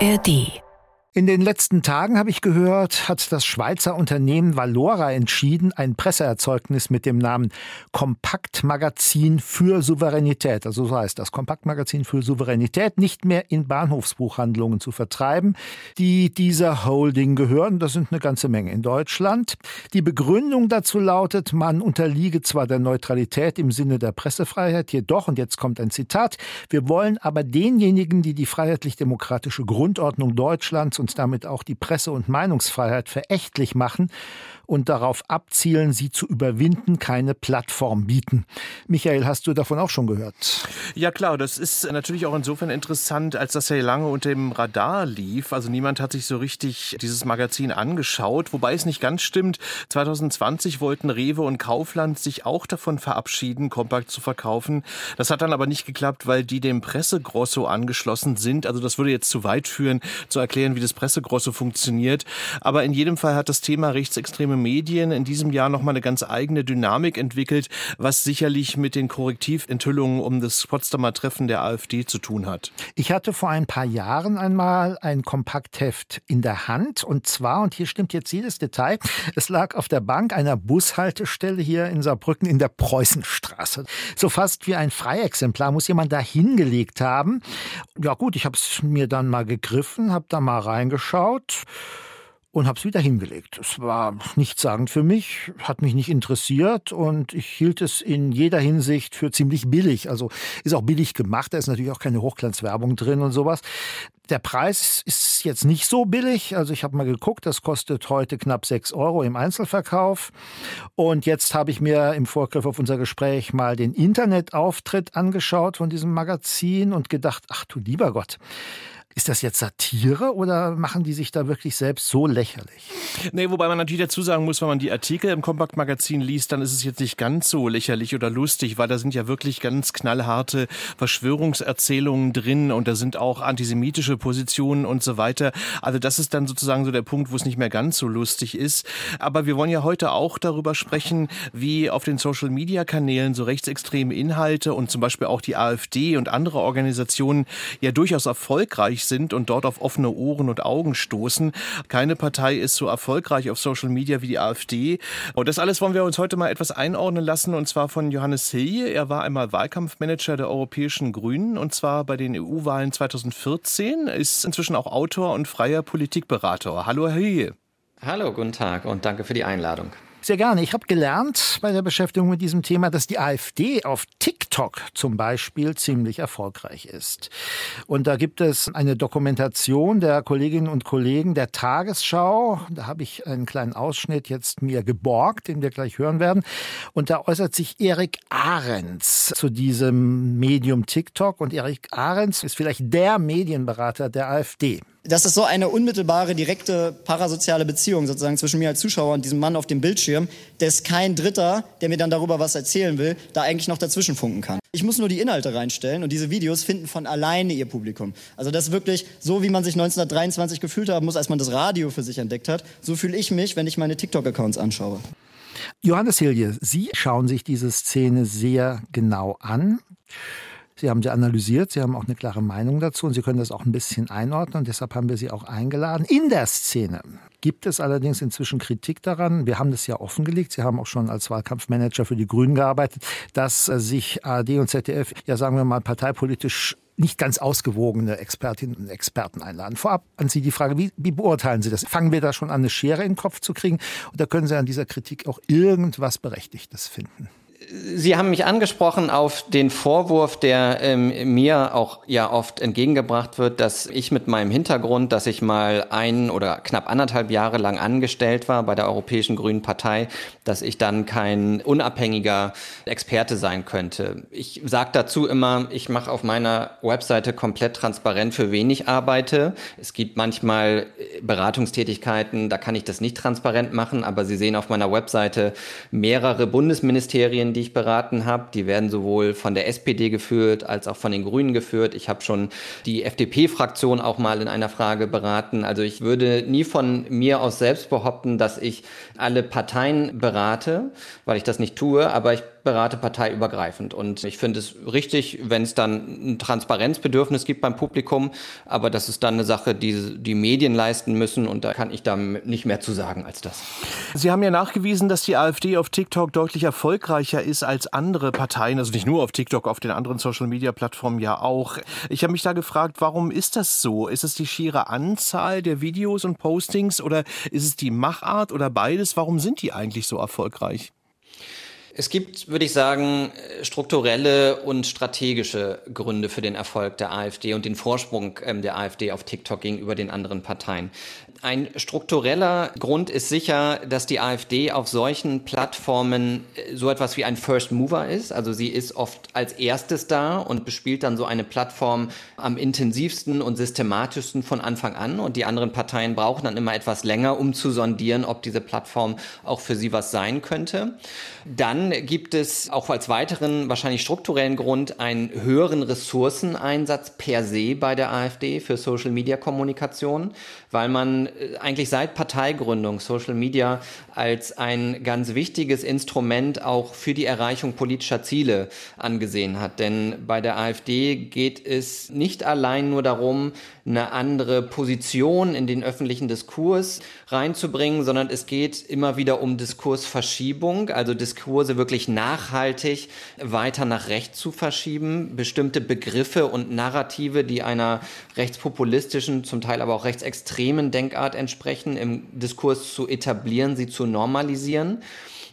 ARD in den letzten Tagen habe ich gehört, hat das Schweizer Unternehmen Valora entschieden, ein Presseerzeugnis mit dem Namen Kompaktmagazin für Souveränität, also so heißt das Kompaktmagazin für Souveränität, nicht mehr in Bahnhofsbuchhandlungen zu vertreiben, die dieser Holding gehören. Das sind eine ganze Menge in Deutschland. Die Begründung dazu lautet, man unterliege zwar der Neutralität im Sinne der Pressefreiheit, jedoch, und jetzt kommt ein Zitat, wir wollen aber denjenigen, die die freiheitlich-demokratische Grundordnung Deutschlands und damit auch die Presse- und Meinungsfreiheit verächtlich machen und darauf abzielen, sie zu überwinden, keine Plattform bieten. Michael, hast du davon auch schon gehört? Ja klar, das ist natürlich auch insofern interessant, als das ja lange unter dem Radar lief. Also niemand hat sich so richtig dieses Magazin angeschaut, wobei es nicht ganz stimmt. 2020 wollten Rewe und Kaufland sich auch davon verabschieden, Kompakt zu verkaufen. Das hat dann aber nicht geklappt, weil die dem Pressegrosso angeschlossen sind. Also das würde jetzt zu weit führen, zu erklären, wie das Pressegrosso funktioniert. Aber in jedem Fall hat das Thema rechtsextreme Medien in diesem Jahr nochmal eine ganz eigene Dynamik entwickelt, was sicherlich mit den Korrektiventhüllungen um das Potsdamer Treffen der AfD zu tun hat. Ich hatte vor ein paar Jahren einmal ein Kompaktheft in der Hand und zwar, und hier stimmt jetzt jedes Detail, es lag auf der Bank einer Bushaltestelle hier in Saarbrücken in der Preußenstraße. So fast wie ein Freiexemplar muss jemand da hingelegt haben. Ja gut, ich habe es mir dann mal gegriffen, habe da mal reingeschaut und habe es wieder hingelegt. Es war nichtssagend für mich, hat mich nicht interessiert und ich hielt es in jeder Hinsicht für ziemlich billig. Also ist auch billig gemacht, da ist natürlich auch keine Hochglanzwerbung drin und sowas. Der Preis ist jetzt nicht so billig. Also ich habe mal geguckt, das kostet heute knapp sechs Euro im Einzelverkauf. Und jetzt habe ich mir im Vorgriff auf unser Gespräch mal den Internetauftritt angeschaut von diesem Magazin und gedacht, ach du lieber Gott, ist das jetzt Satire oder machen die sich da wirklich selbst so lächerlich? Nee, wobei man natürlich dazu sagen muss, wenn man die Artikel im Kompaktmagazin liest, dann ist es jetzt nicht ganz so lächerlich oder lustig, weil da sind ja wirklich ganz knallharte Verschwörungserzählungen drin und da sind auch antisemitische Positionen und so weiter. Also das ist dann sozusagen so der Punkt, wo es nicht mehr ganz so lustig ist. Aber wir wollen ja heute auch darüber sprechen, wie auf den Social-Media-Kanälen so rechtsextreme Inhalte und zum Beispiel auch die AfD und andere Organisationen ja durchaus erfolgreich sind und dort auf offene Ohren und Augen stoßen. Keine Partei ist so erfolgreich auf Social Media wie die AfD. Und das alles wollen wir uns heute mal etwas einordnen lassen und zwar von Johannes Hilje. Er war einmal Wahlkampfmanager der Europäischen Grünen und zwar bei den EU-Wahlen 2014, ist inzwischen auch Autor und freier Politikberater. Hallo, Herr Hilje. Hallo, guten Tag und danke für die Einladung. Sehr gerne. Ich habe gelernt bei der Beschäftigung mit diesem Thema, dass die AfD auf TikTok zum Beispiel ziemlich erfolgreich ist. Und da gibt es eine Dokumentation der Kolleginnen und Kollegen der Tagesschau. Da habe ich einen kleinen Ausschnitt jetzt mir geborgt, den wir gleich hören werden. Und da äußert sich Erik Ahrens zu diesem Medium TikTok. Und Erik Ahrens ist vielleicht der Medienberater der AfD das ist so eine unmittelbare, direkte parasoziale Beziehung sozusagen zwischen mir als Zuschauer und diesem Mann auf dem Bildschirm, dass kein Dritter, der mir dann darüber was erzählen will, da eigentlich noch dazwischen funken kann. Ich muss nur die Inhalte reinstellen und diese Videos finden von alleine ihr Publikum. Also das ist wirklich so, wie man sich 1923 gefühlt haben muss, als man das Radio für sich entdeckt hat. So fühle ich mich, wenn ich meine TikTok-Accounts anschaue. Johannes Hilje, Sie schauen sich diese Szene sehr genau an. Sie haben sie analysiert, Sie haben auch eine klare Meinung dazu und Sie können das auch ein bisschen einordnen und deshalb haben wir Sie auch eingeladen. In der Szene gibt es allerdings inzwischen Kritik daran. Wir haben das ja offengelegt. Sie haben auch schon als Wahlkampfmanager für die Grünen gearbeitet, dass äh, sich ARD und ZDF, ja sagen wir mal, parteipolitisch nicht ganz ausgewogene Expertinnen und Experten einladen. Vorab an Sie die Frage, wie, wie beurteilen Sie das? Fangen wir da schon an, eine Schere in den Kopf zu kriegen? Oder können Sie an dieser Kritik auch irgendwas Berechtigtes finden? Sie haben mich angesprochen auf den Vorwurf, der ähm, mir auch ja oft entgegengebracht wird, dass ich mit meinem Hintergrund, dass ich mal ein oder knapp anderthalb Jahre lang angestellt war bei der Europäischen Grünen Partei, dass ich dann kein unabhängiger Experte sein könnte. Ich sage dazu immer, ich mache auf meiner Webseite komplett transparent, für wen ich arbeite. Es gibt manchmal Beratungstätigkeiten, da kann ich das nicht transparent machen, aber Sie sehen auf meiner Webseite mehrere Bundesministerien, die ich beraten habe. Die werden sowohl von der SPD geführt als auch von den Grünen geführt. Ich habe schon die FDP-Fraktion auch mal in einer Frage beraten. Also ich würde nie von mir aus selbst behaupten, dass ich alle Parteien berate, weil ich das nicht tue. Aber ich berate parteiübergreifend. Und ich finde es richtig, wenn es dann ein Transparenzbedürfnis gibt beim Publikum, aber das ist dann eine Sache, die die Medien leisten müssen und da kann ich da nicht mehr zu sagen als das. Sie haben ja nachgewiesen, dass die AfD auf TikTok deutlich erfolgreicher ist als andere Parteien, also nicht nur auf TikTok, auf den anderen Social-Media-Plattformen ja auch. Ich habe mich da gefragt, warum ist das so? Ist es die schiere Anzahl der Videos und Postings oder ist es die Machart oder beides? Warum sind die eigentlich so erfolgreich? Es gibt, würde ich sagen, strukturelle und strategische Gründe für den Erfolg der AfD und den Vorsprung ähm, der AfD auf TikTok gegenüber den anderen Parteien. Ein struktureller Grund ist sicher, dass die AfD auf solchen Plattformen äh, so etwas wie ein First Mover ist. Also sie ist oft als erstes da und bespielt dann so eine Plattform am intensivsten und systematischsten von Anfang an. Und die anderen Parteien brauchen dann immer etwas länger, um zu sondieren, ob diese Plattform auch für sie was sein könnte. Dann gibt es auch als weiteren, wahrscheinlich strukturellen Grund einen höheren Ressourceneinsatz per se bei der AfD für Social Media Kommunikation, weil man äh, eigentlich seit Parteigründung Social Media als ein ganz wichtiges Instrument auch für die Erreichung politischer Ziele angesehen hat. Denn bei der AfD geht es nicht allein nur darum, eine andere Position in den öffentlichen Diskurs reinzubringen, sondern es geht immer wieder um Diskursverschiebung, also Diskurse wirklich nachhaltig weiter nach rechts zu verschieben, bestimmte Begriffe und Narrative, die einer rechtspopulistischen, zum Teil aber auch rechtsextremen Denkart entsprechen, im Diskurs zu etablieren, sie zu normalisieren.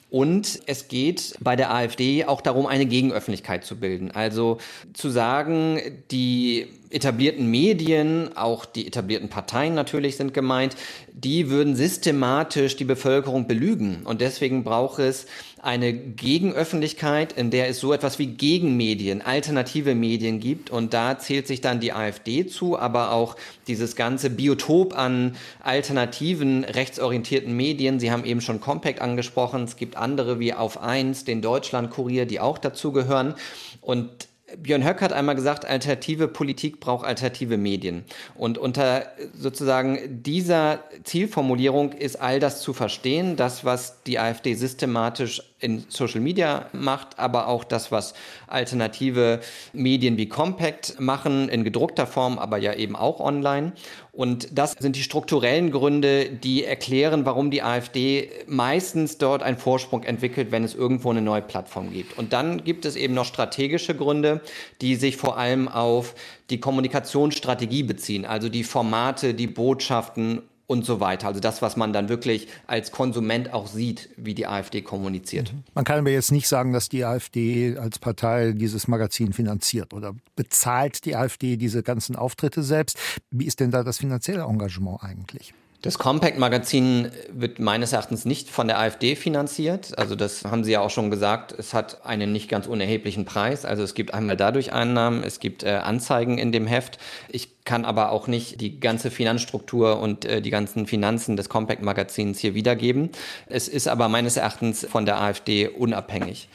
Und es geht bei der AfD auch darum, eine Gegenöffentlichkeit zu bilden. Also zu sagen, die etablierten Medien, auch die etablierten Parteien natürlich sind gemeint, die würden systematisch die Bevölkerung belügen. Und deswegen braucht es eine Gegenöffentlichkeit, in der es so etwas wie Gegenmedien, alternative Medien gibt. Und da zählt sich dann die AfD zu, aber auch dieses ganze Biotop an alternativen, rechtsorientierten Medien. Sie haben eben schon Compact angesprochen. Es gibt andere wie Auf eins, den Deutschlandkurier, die auch dazugehören. Und Björn Höck hat einmal gesagt, alternative Politik braucht alternative Medien. Und unter sozusagen dieser Zielformulierung ist all das zu verstehen, das, was die AfD systematisch in Social Media macht, aber auch das, was alternative Medien wie Compact machen, in gedruckter Form, aber ja eben auch online. Und das sind die strukturellen Gründe, die erklären, warum die AfD meistens dort einen Vorsprung entwickelt, wenn es irgendwo eine neue Plattform gibt. Und dann gibt es eben noch strategische Gründe, die sich vor allem auf die Kommunikationsstrategie beziehen, also die Formate, die Botschaften und so weiter. Also das, was man dann wirklich als Konsument auch sieht, wie die AfD kommuniziert. Mhm. Man kann aber jetzt nicht sagen, dass die AfD als Partei dieses Magazin finanziert oder bezahlt die AfD diese ganzen Auftritte selbst. Wie ist denn da das finanzielle Engagement eigentlich? Das Compact-Magazin wird meines Erachtens nicht von der AfD finanziert. Also das haben Sie ja auch schon gesagt. Es hat einen nicht ganz unerheblichen Preis. Also es gibt einmal dadurch Einnahmen, es gibt äh, Anzeigen in dem Heft. Ich kann aber auch nicht die ganze Finanzstruktur und äh, die ganzen Finanzen des Compact-Magazins hier wiedergeben. Es ist aber meines Erachtens von der AfD unabhängig.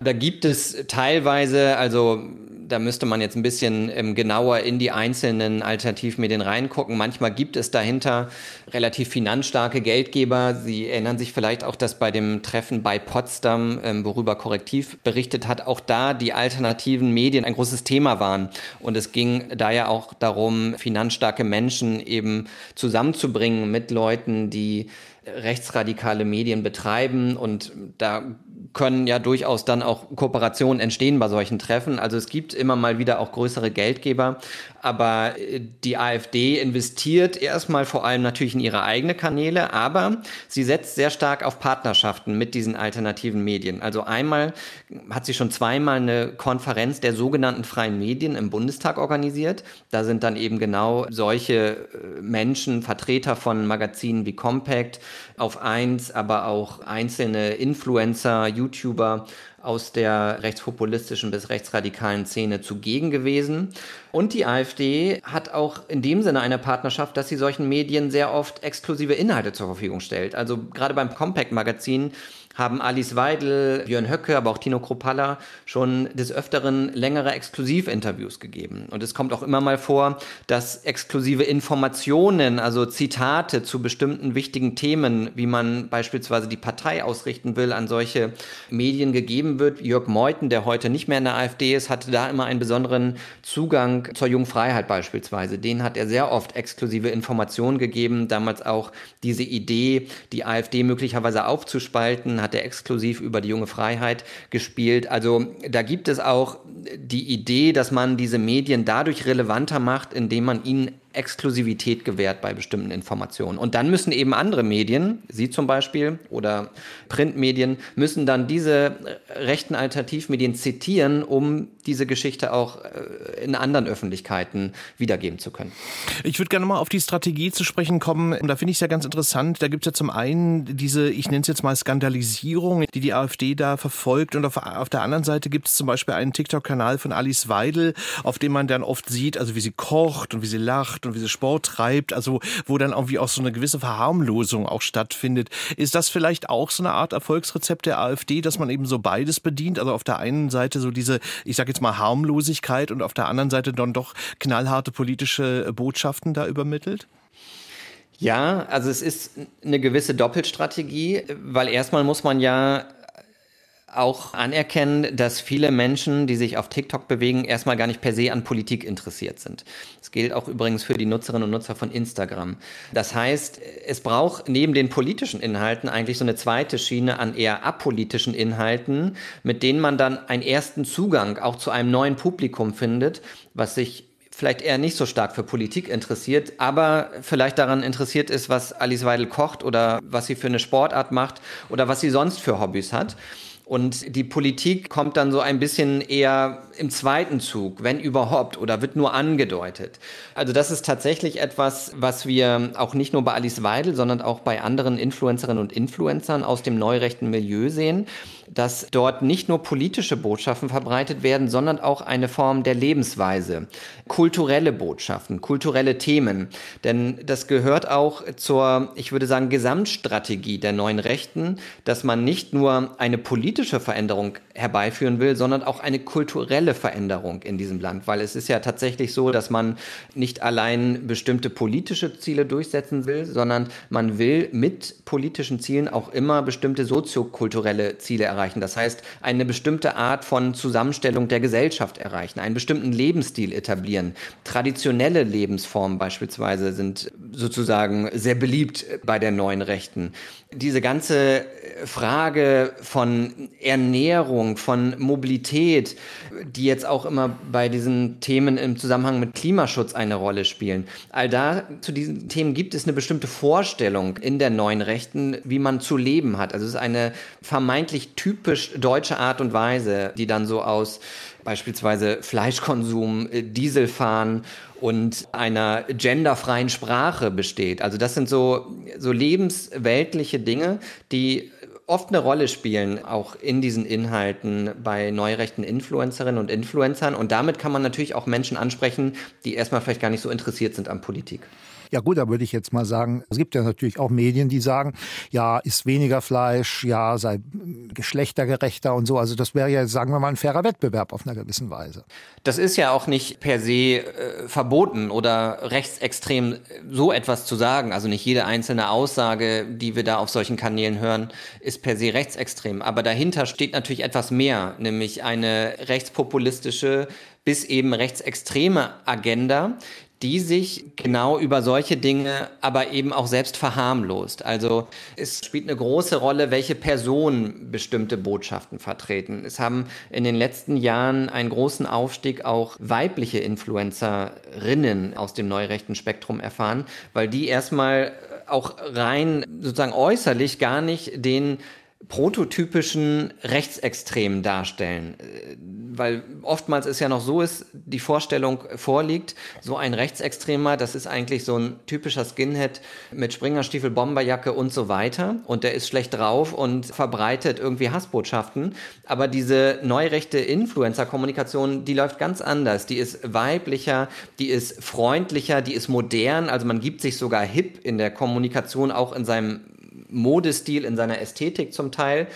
Da gibt es teilweise, also da müsste man jetzt ein bisschen ähm, genauer in die einzelnen Alternativmedien reingucken. Manchmal gibt es dahinter relativ finanzstarke Geldgeber. Sie erinnern sich vielleicht auch, dass bei dem Treffen bei Potsdam, ähm, worüber Korrektiv berichtet hat, auch da die alternativen Medien ein großes Thema waren. Und es ging da ja auch darum, finanzstarke Menschen eben zusammenzubringen mit Leuten, die rechtsradikale Medien betreiben und da können ja durchaus dann auch Kooperationen entstehen bei solchen Treffen. Also es gibt immer mal wieder auch größere Geldgeber, aber äh, die AfD investiert erstmal vor allem natürlich in ihre eigene Kanäle, aber sie setzt sehr stark auf Partnerschaften mit diesen alternativen Medien. Also einmal hat sie schon zweimal eine Konferenz der sogenannten freien Medien im Bundestag organisiert. Da sind dann eben genau solche äh, Menschen, Vertreter von Magazinen wie Compact, auf eins, aber auch einzelne Influencer, YouTuber aus der rechtspopulistischen bis rechtsradikalen Szene zugegen gewesen. Und die AfD hat auch in dem Sinne eine Partnerschaft, dass sie solchen Medien sehr oft exklusive Inhalte zur Verfügung stellt. Also gerade beim Compact-Magazin haben Alice Weidel, Björn Höcke, aber auch Tino Kropalla schon des Öfteren längere Exklusivinterviews gegeben. Und es kommt auch immer mal vor, dass exklusive Informationen, also Zitate zu bestimmten wichtigen Themen, wie man beispielsweise die Partei ausrichten will, an solche Medien gegeben wird. Jörg Meuthen, der heute nicht mehr in der AfD ist, hatte da immer einen besonderen Zugang zur Jungfreiheit beispielsweise. Den hat er sehr oft exklusive Informationen gegeben, damals auch diese Idee, die AfD möglicherweise aufzuspalten, hat er exklusiv über die junge Freiheit gespielt. Also da gibt es auch die Idee, dass man diese Medien dadurch relevanter macht, indem man ihnen Exklusivität gewährt bei bestimmten Informationen. Und dann müssen eben andere Medien, Sie zum Beispiel oder Printmedien, müssen dann diese rechten Alternativmedien zitieren, um diese Geschichte auch äh, in anderen Öffentlichkeiten wiedergeben zu können. Ich würde gerne mal auf die Strategie zu sprechen kommen. Und da finde ich es ja ganz interessant. Da gibt es ja zum einen diese, ich nenne es jetzt mal Skandalisierung, die die AfD da verfolgt. Und auf, auf der anderen Seite gibt es zum Beispiel einen TikTok-Kanal von Alice Weidel, auf dem man dann oft sieht, also wie sie kocht und wie sie lacht und wie sie Sport treibt, also wo dann irgendwie auch so eine gewisse Verharmlosung auch stattfindet. Ist das vielleicht auch so eine Art Erfolgsrezept der AfD, dass man eben so beides bedient? Also auf der einen Seite so diese, ich sage jetzt mal Harmlosigkeit und auf der anderen Seite dann doch knallharte politische Botschaften da übermittelt? Ja, also es ist eine gewisse Doppelstrategie, weil erstmal muss man ja auch anerkennen, dass viele Menschen, die sich auf TikTok bewegen, erstmal gar nicht per se an Politik interessiert sind. Das gilt auch übrigens für die Nutzerinnen und Nutzer von Instagram. Das heißt, es braucht neben den politischen Inhalten eigentlich so eine zweite Schiene an eher apolitischen Inhalten, mit denen man dann einen ersten Zugang auch zu einem neuen Publikum findet, was sich vielleicht eher nicht so stark für Politik interessiert, aber vielleicht daran interessiert ist, was Alice Weidel kocht oder was sie für eine Sportart macht oder was sie sonst für Hobbys hat. Und die Politik kommt dann so ein bisschen eher im zweiten Zug, wenn überhaupt, oder wird nur angedeutet. Also das ist tatsächlich etwas, was wir auch nicht nur bei Alice Weidel, sondern auch bei anderen Influencerinnen und Influencern aus dem neurechten Milieu sehen, dass dort nicht nur politische Botschaften verbreitet werden, sondern auch eine Form der Lebensweise, kulturelle Botschaften, kulturelle Themen. Denn das gehört auch zur, ich würde sagen, Gesamtstrategie der neuen Rechten, dass man nicht nur eine politische Veränderung herbeiführen will, sondern auch eine kulturelle Veränderung in diesem Land. Weil es ist ja tatsächlich so, dass man nicht allein bestimmte politische Ziele durchsetzen will, sondern man will mit politischen Zielen auch immer bestimmte soziokulturelle Ziele erreichen. Das heißt, eine bestimmte Art von Zusammenstellung der Gesellschaft erreichen, einen bestimmten Lebensstil etablieren. Traditionelle Lebensformen beispielsweise sind sozusagen sehr beliebt bei der neuen Rechten. Diese ganze Frage von Ernährung, von Mobilität, die jetzt auch immer bei diesen Themen im Zusammenhang mit Klimaschutz eine Rolle spielen. All da zu diesen Themen gibt es eine bestimmte Vorstellung in der neuen Rechten, wie man zu leben hat. Also es ist eine vermeintlich typisch deutsche Art und Weise, die dann so aus beispielsweise Fleischkonsum, äh, Dieselfahren und einer genderfreien Sprache besteht. Also das sind so, so lebensweltliche Dinge, die oft eine Rolle spielen, auch in diesen Inhalten bei neurechten Influencerinnen und Influencern. Und damit kann man natürlich auch Menschen ansprechen, die erstmal vielleicht gar nicht so interessiert sind an Politik. Ja gut, da würde ich jetzt mal sagen, es gibt ja natürlich auch Medien, die sagen, ja, ist weniger Fleisch, ja, sei geschlechtergerechter und so. Also das wäre ja, sagen wir mal, ein fairer Wettbewerb auf einer gewissen Weise. Das ist ja auch nicht per se äh, verboten oder rechtsextrem so etwas zu sagen. Also nicht jede einzelne Aussage, die wir da auf solchen Kanälen hören, ist per se rechtsextrem. Aber dahinter steht natürlich etwas mehr, nämlich eine rechtspopulistische bis eben rechtsextreme Agenda, die sich genau über solche Dinge aber eben auch selbst verharmlost. Also es spielt eine große Rolle, welche Personen bestimmte Botschaften vertreten. Es haben in den letzten Jahren einen großen Aufstieg auch weibliche Influencerinnen aus dem neurechten Spektrum erfahren, weil die erstmal auch rein sozusagen äußerlich gar nicht den prototypischen Rechtsextremen darstellen. Weil oftmals ist ja noch so ist, die Vorstellung vorliegt, so ein Rechtsextremer, das ist eigentlich so ein typischer Skinhead mit Springerstiefel, Bomberjacke und so weiter. Und der ist schlecht drauf und verbreitet irgendwie Hassbotschaften. Aber diese neurechte Influencer-Kommunikation, die läuft ganz anders. Die ist weiblicher, die ist freundlicher, die ist modern. Also man gibt sich sogar hip in der Kommunikation, auch in seinem Modestil, in seiner Ästhetik zum Teil.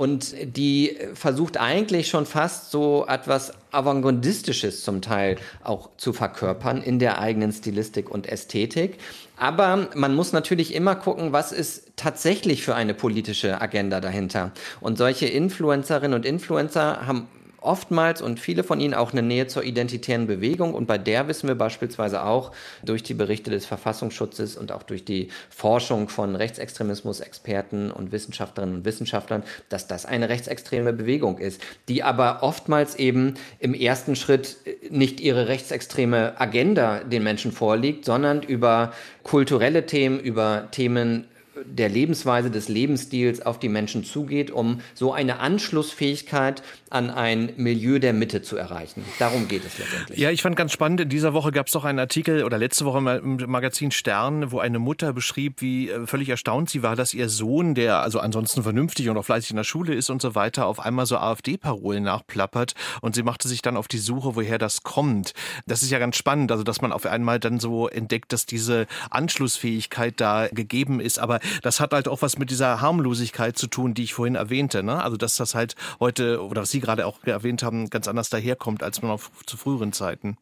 Und die versucht eigentlich schon fast so etwas Avantgardistisches zum Teil auch zu verkörpern in der eigenen Stilistik und Ästhetik. Aber man muss natürlich immer gucken, was ist tatsächlich für eine politische Agenda dahinter. Und solche Influencerinnen und Influencer haben oftmals und viele von ihnen auch eine Nähe zur identitären Bewegung. Und bei der wissen wir beispielsweise auch durch die Berichte des Verfassungsschutzes und auch durch die Forschung von Rechtsextremismus-Experten und Wissenschaftlerinnen und Wissenschaftlern, dass das eine rechtsextreme Bewegung ist, die aber oftmals eben im ersten Schritt nicht ihre rechtsextreme Agenda den Menschen vorliegt, sondern über kulturelle Themen, über Themen der Lebensweise, des Lebensstils auf die Menschen zugeht, um so eine Anschlussfähigkeit an ein Milieu der Mitte zu erreichen. Darum geht es letztendlich. Ja, ich fand ganz spannend, in dieser Woche gab es doch einen Artikel oder letzte Woche im Magazin Stern, wo eine Mutter beschrieb, wie äh, völlig erstaunt sie war, dass ihr Sohn, der also ansonsten vernünftig und auch fleißig in der Schule ist und so weiter, auf einmal so AfD-Parolen nachplappert und sie machte sich dann auf die Suche, woher das kommt. Das ist ja ganz spannend, also dass man auf einmal dann so entdeckt, dass diese Anschlussfähigkeit da gegeben ist, aber das hat halt auch was mit dieser Harmlosigkeit zu tun, die ich vorhin erwähnte, ne? Also dass das halt heute oder was Sie gerade auch erwähnt haben, ganz anders daherkommt, als man auf, zu früheren Zeiten.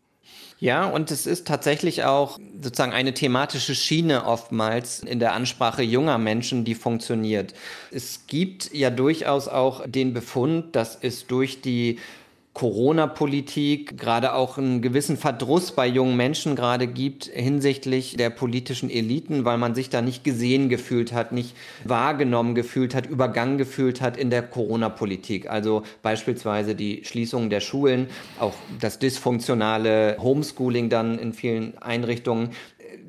Ja, und es ist tatsächlich auch sozusagen eine thematische Schiene oftmals in der Ansprache junger Menschen, die funktioniert. Es gibt ja durchaus auch den Befund, dass es durch die Corona-Politik gerade auch einen gewissen Verdruss bei jungen Menschen gerade gibt hinsichtlich der politischen Eliten, weil man sich da nicht gesehen gefühlt hat, nicht wahrgenommen gefühlt hat, übergangen gefühlt hat in der Corona-Politik. Also beispielsweise die Schließung der Schulen, auch das dysfunktionale Homeschooling dann in vielen Einrichtungen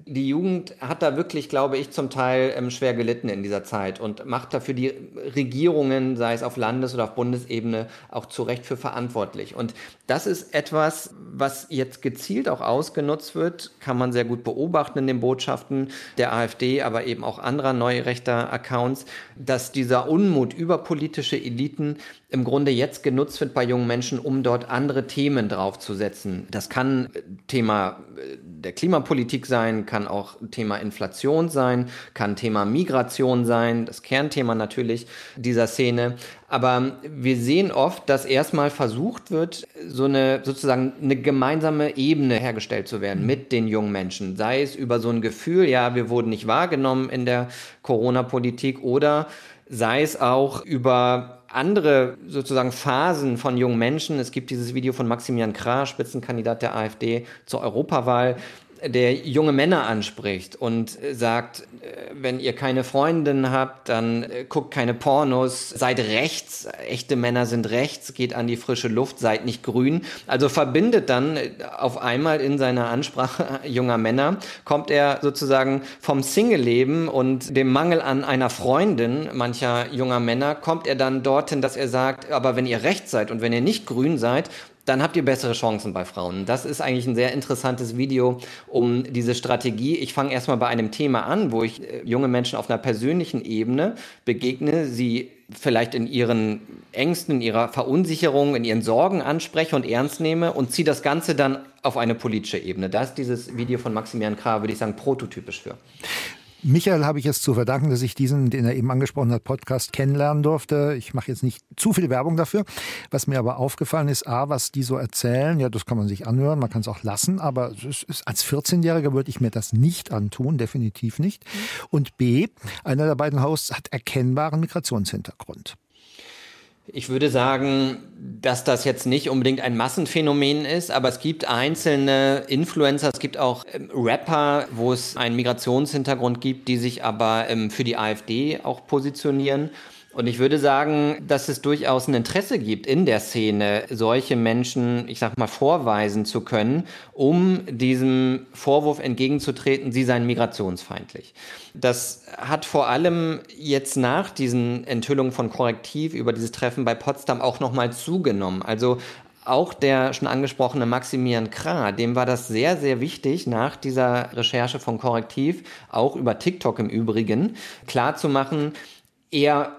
die Jugend hat da wirklich, glaube ich, zum Teil ähm, schwer gelitten in dieser Zeit und macht dafür die Regierungen, sei es auf Landes- oder auf Bundesebene, auch zu Recht für verantwortlich. Und das ist etwas, was jetzt gezielt auch ausgenutzt wird, kann man sehr gut beobachten in den Botschaften der AfD, aber eben auch anderer neurechter Accounts, dass dieser Unmut über politische Eliten im Grunde jetzt genutzt wird bei jungen Menschen, um dort andere Themen draufzusetzen. Das kann Thema äh, der Klimapolitik sein, kann auch Thema Inflation sein, kann Thema Migration sein, das Kernthema natürlich dieser Szene. Aber wir sehen oft, dass erstmal versucht wird, so eine sozusagen eine gemeinsame Ebene hergestellt zu werden mit den jungen Menschen. Sei es über so ein Gefühl, ja, wir wurden nicht wahrgenommen in der Corona-Politik oder sei es auch über andere sozusagen Phasen von jungen Menschen. Es gibt dieses Video von Maximilian Krah, Spitzenkandidat der AfD zur Europawahl, der junge Männer anspricht und sagt, äh, wenn ihr keine Freundin habt, dann äh, guckt keine Pornos, seid rechts, echte Männer sind rechts, geht an die frische Luft, seid nicht grün. Also verbindet dann äh, auf einmal in seiner Ansprache junger Männer, kommt er sozusagen vom Single-Leben und dem Mangel an einer Freundin mancher junger Männer, kommt er dann dorthin, dass er sagt, aber wenn ihr rechts seid und wenn ihr nicht grün seid, dann habt ihr bessere Chancen bei Frauen. Das ist eigentlich ein sehr interessantes Video um diese Strategie. Ich fange erstmal bei einem Thema an, wo ich äh, junge Menschen auf einer persönlichen Ebene begegne, sie vielleicht in ihren Ängsten, in ihrer Verunsicherung, in ihren Sorgen anspreche und ernst nehme und ziehe das Ganze dann auf eine politische Ebene. Da ist dieses Video von Maximilian Krah, würde ich sagen, prototypisch für. Michael habe ich es zu verdanken, dass ich diesen, den er eben angesprochen hat, Podcast kennenlernen durfte. Ich mache jetzt nicht zu viel Werbung dafür. Was mir aber aufgefallen ist, A, was die so erzählen, ja, das kann man sich anhören, man kann es auch lassen, aber ist, als 14-Jähriger würde ich mir das nicht antun, definitiv nicht. Und B, einer der beiden Hosts hat erkennbaren Migrationshintergrund. Ich würde sagen, dass das jetzt nicht unbedingt ein Massenphänomen ist, aber es gibt einzelne Influencer, es gibt auch ähm, Rapper, wo es einen Migrationshintergrund gibt, die sich aber ähm, für die AfD auch positionieren. Und ich würde sagen, dass es durchaus ein Interesse gibt in der Szene, solche Menschen, ich sag mal, vorweisen zu können, um diesem Vorwurf entgegenzutreten, sie seien migrationsfeindlich. Das hat vor allem jetzt nach diesen Enthüllungen von Korrektiv über dieses Treffen bei Potsdam auch nochmal zugenommen. Also auch der schon angesprochene Maximilian Krah, dem war das sehr, sehr wichtig, nach dieser Recherche von Korrektiv, auch über TikTok im Übrigen, klarzumachen, er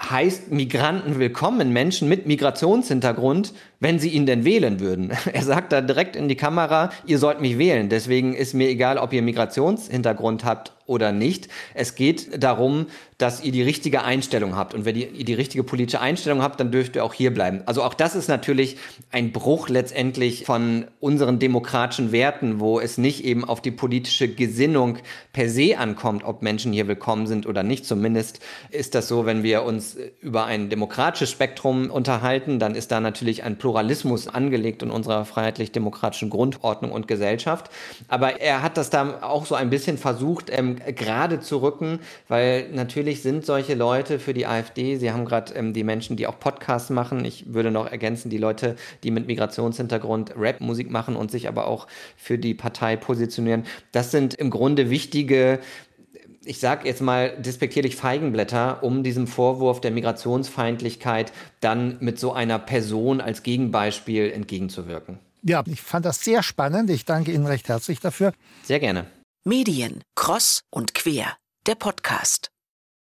heißt Migranten willkommen, Menschen mit Migrationshintergrund wenn sie ihn denn wählen würden. Er sagt da direkt in die Kamera, ihr sollt mich wählen. Deswegen ist mir egal, ob ihr Migrationshintergrund habt oder nicht. Es geht darum, dass ihr die richtige Einstellung habt. Und wenn ihr die richtige politische Einstellung habt, dann dürft ihr auch hier bleiben. Also auch das ist natürlich ein Bruch letztendlich von unseren demokratischen Werten, wo es nicht eben auf die politische Gesinnung per se ankommt, ob Menschen hier willkommen sind oder nicht. Zumindest ist das so, wenn wir uns über ein demokratisches Spektrum unterhalten, dann ist da natürlich ein Pluralismus angelegt in unserer freiheitlich-demokratischen Grundordnung und Gesellschaft. Aber er hat das da auch so ein bisschen versucht, ähm, gerade zu rücken, weil natürlich sind solche Leute für die AfD, Sie haben gerade ähm, die Menschen, die auch Podcasts machen, ich würde noch ergänzen, die Leute, die mit Migrationshintergrund Rap-Musik machen und sich aber auch für die Partei positionieren, das sind im Grunde wichtige ich sage jetzt mal despektierlich Feigenblätter, um diesem Vorwurf der Migrationsfeindlichkeit dann mit so einer Person als Gegenbeispiel entgegenzuwirken. Ja, ich fand das sehr spannend. Ich danke Ihnen recht herzlich dafür. Sehr gerne. Medien, Cross und Quer, der Podcast.